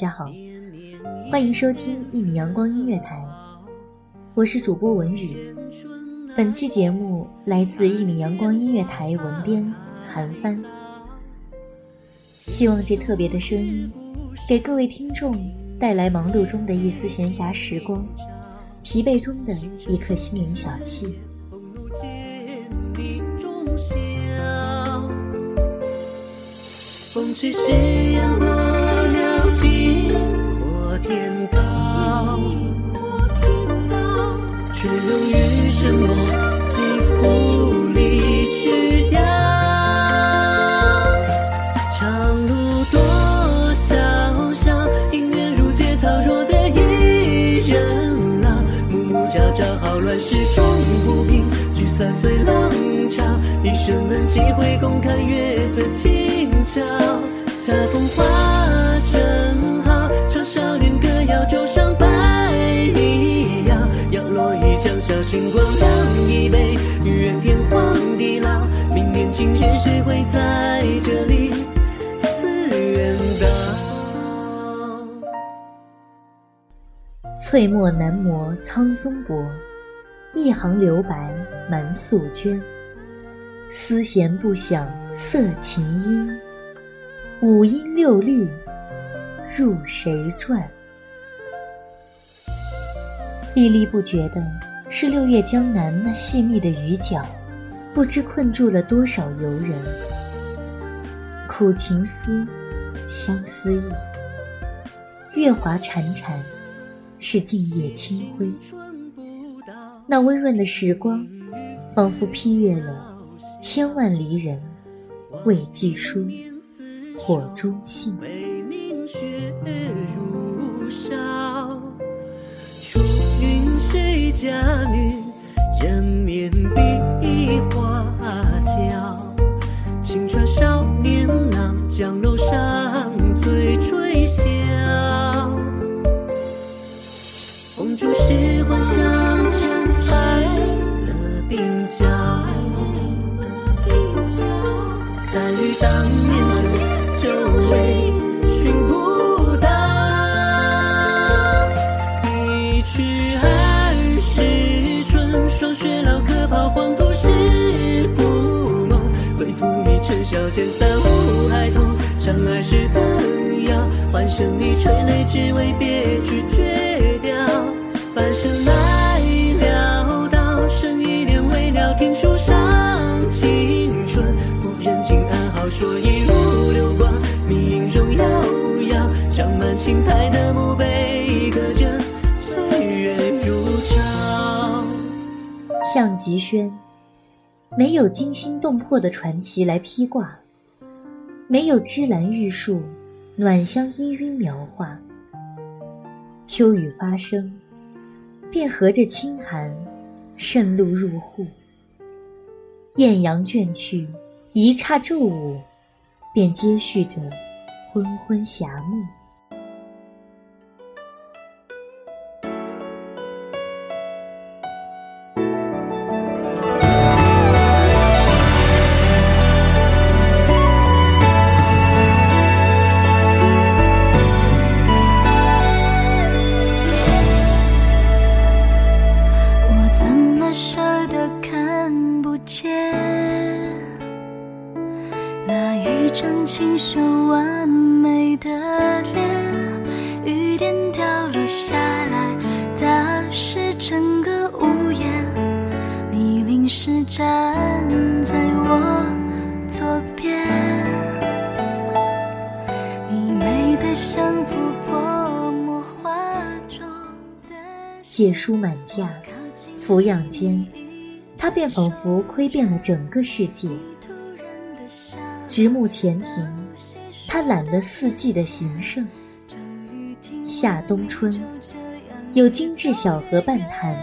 大家好，欢迎收听一米阳光音乐台，我是主播文宇。本期节目来自一米阳光音乐台文编韩帆。希望这特别的声音，给各位听众带来忙碌中的一丝闲暇时光，疲惫中的一颗心灵小憩。风起夕却又余生梦几乎离去掉。长路多萧萧，姻缘如芥草，若得一人老。暮暮朝朝，好乱世中不平，聚散随浪潮。一生能几回，共看今天，谁会在这里思远道？翠墨难磨苍松薄，一行留白满素绢。丝弦不响色琴音，五音六律入谁传？历历不绝的是六月江南那细密的雨脚，不知困住了多少游人。苦情思，相思意，月华潺潺，是静夜清辉。那温润的时光，仿佛批阅了。千万离人未寄书，火中信。出云谁家女？人面尘嚣间三五孩童，唱儿时歌谣，欢声里垂泪，只为别去绝调。半生来潦倒，剩一念未了，听书上青春，故人今安好？说一如流光，迷影中摇摇，长满青苔的墓碑，刻着岁月如潮。项极轩，没有惊心动魄的传奇来披挂，没有芝兰玉树，暖香氤氲描画。秋雨发生，便和着清寒，渗露入户。艳阳倦去。一刹骤舞，便接续着昏昏霞暮。是站在我左边，你美得像幅泼墨画中的。借书满架，抚养间，他便仿佛窥遍了整个世界。直木前庭，他揽了四季的形胜。夏冬春，有精致小荷半坛，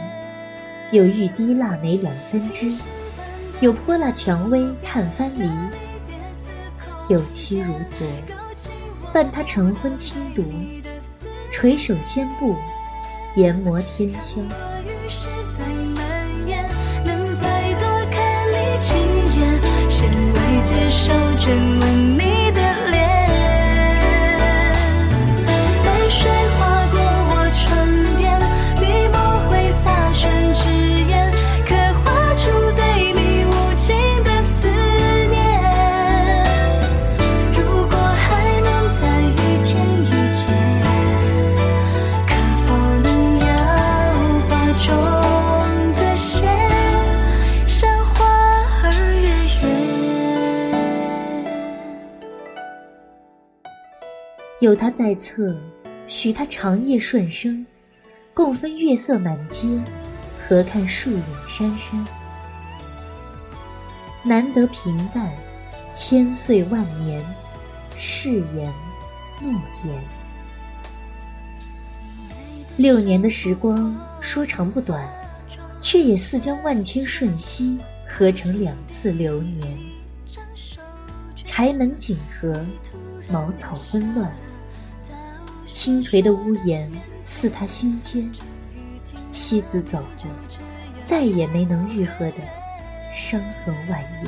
有玉滴腊梅两三枝，有泼辣蔷薇看藩篱。有妻如昨，伴他晨昏轻读，垂手纤步，研磨天香。接受，追问你的脸。有他在侧，许他长夜顺生，共分月色满街，何看树影珊珊。难得平淡，千岁万年，誓言诺言。六年的时光说长不短，却也似将万千瞬息合成两次流年。柴门紧合，茅草纷乱。倾颓的屋檐似他心间，妻子走后，再也没能愈合的伤痕蜿蜒。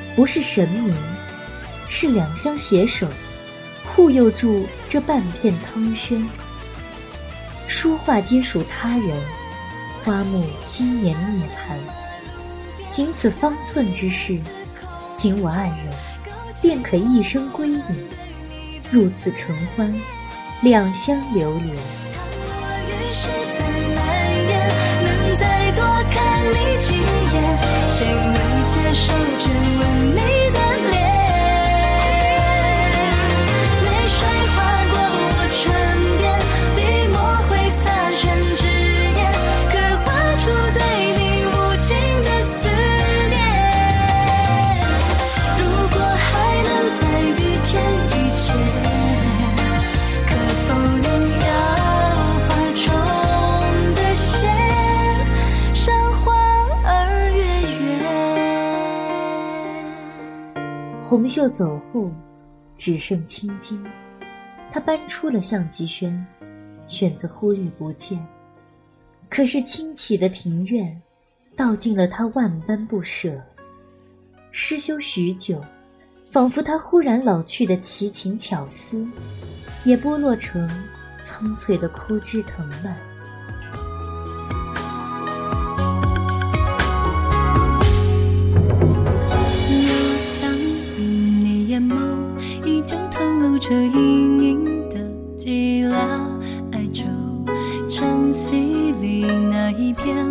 不是神明，是两相携手，护佑住这半片苍轩。书画皆属他人，花木今年涅槃。仅此方寸之事，仅我二人，便可一生归隐。入此尘欢，两相流连。红袖走后，只剩青筋。他搬出了相机轩，选择忽略不见。可是清起的庭院，道尽了他万般不舍。失修许久，仿佛他忽然老去的奇情巧思，也剥落成苍翠的枯枝藤蔓。眸依旧透露着隐隐的寂寥哀愁，晨曦里那一片。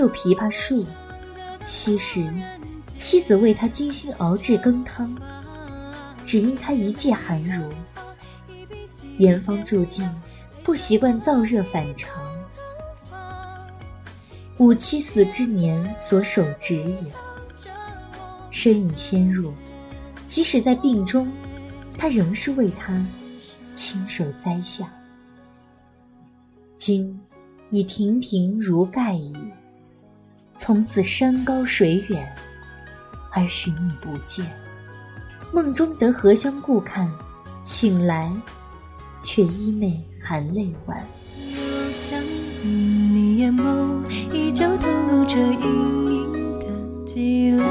有枇杷树，昔时妻子为他精心熬制羹汤，只因他一介寒儒，严方住境，不习惯燥热反常，吾妻死之年所手植也。身已纤弱，即使在病中，他仍是为他亲手栽下。今已亭亭如盖矣。从此山高水远，而寻你不见。梦中得荷香故看，醒来却衣袂含泪晚。我想你眼眸依旧透露着隐隐的寂寥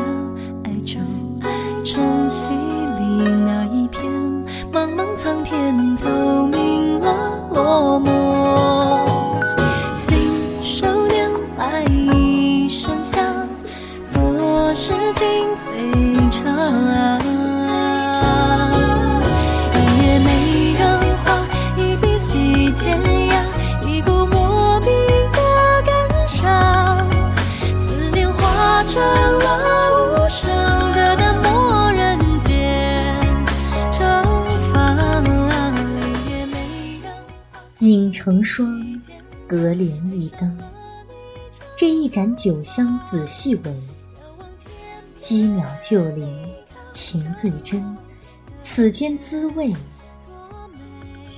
成了无声的淡漠人间蒸发影成双隔帘一灯。这一盏酒香仔细闻鸡鸟旧林情最真此间滋味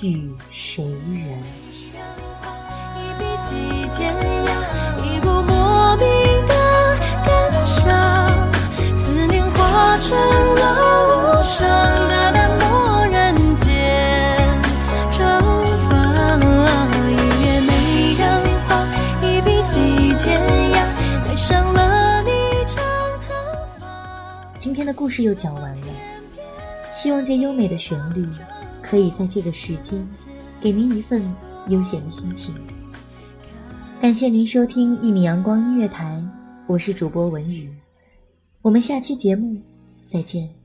与谁人？一笔一今天的故事又讲完了，希望这优美的旋律可以在这个时间给您一份悠闲的心情。感谢您收听一米阳光音乐台，我是主播文宇，我们下期节目再见。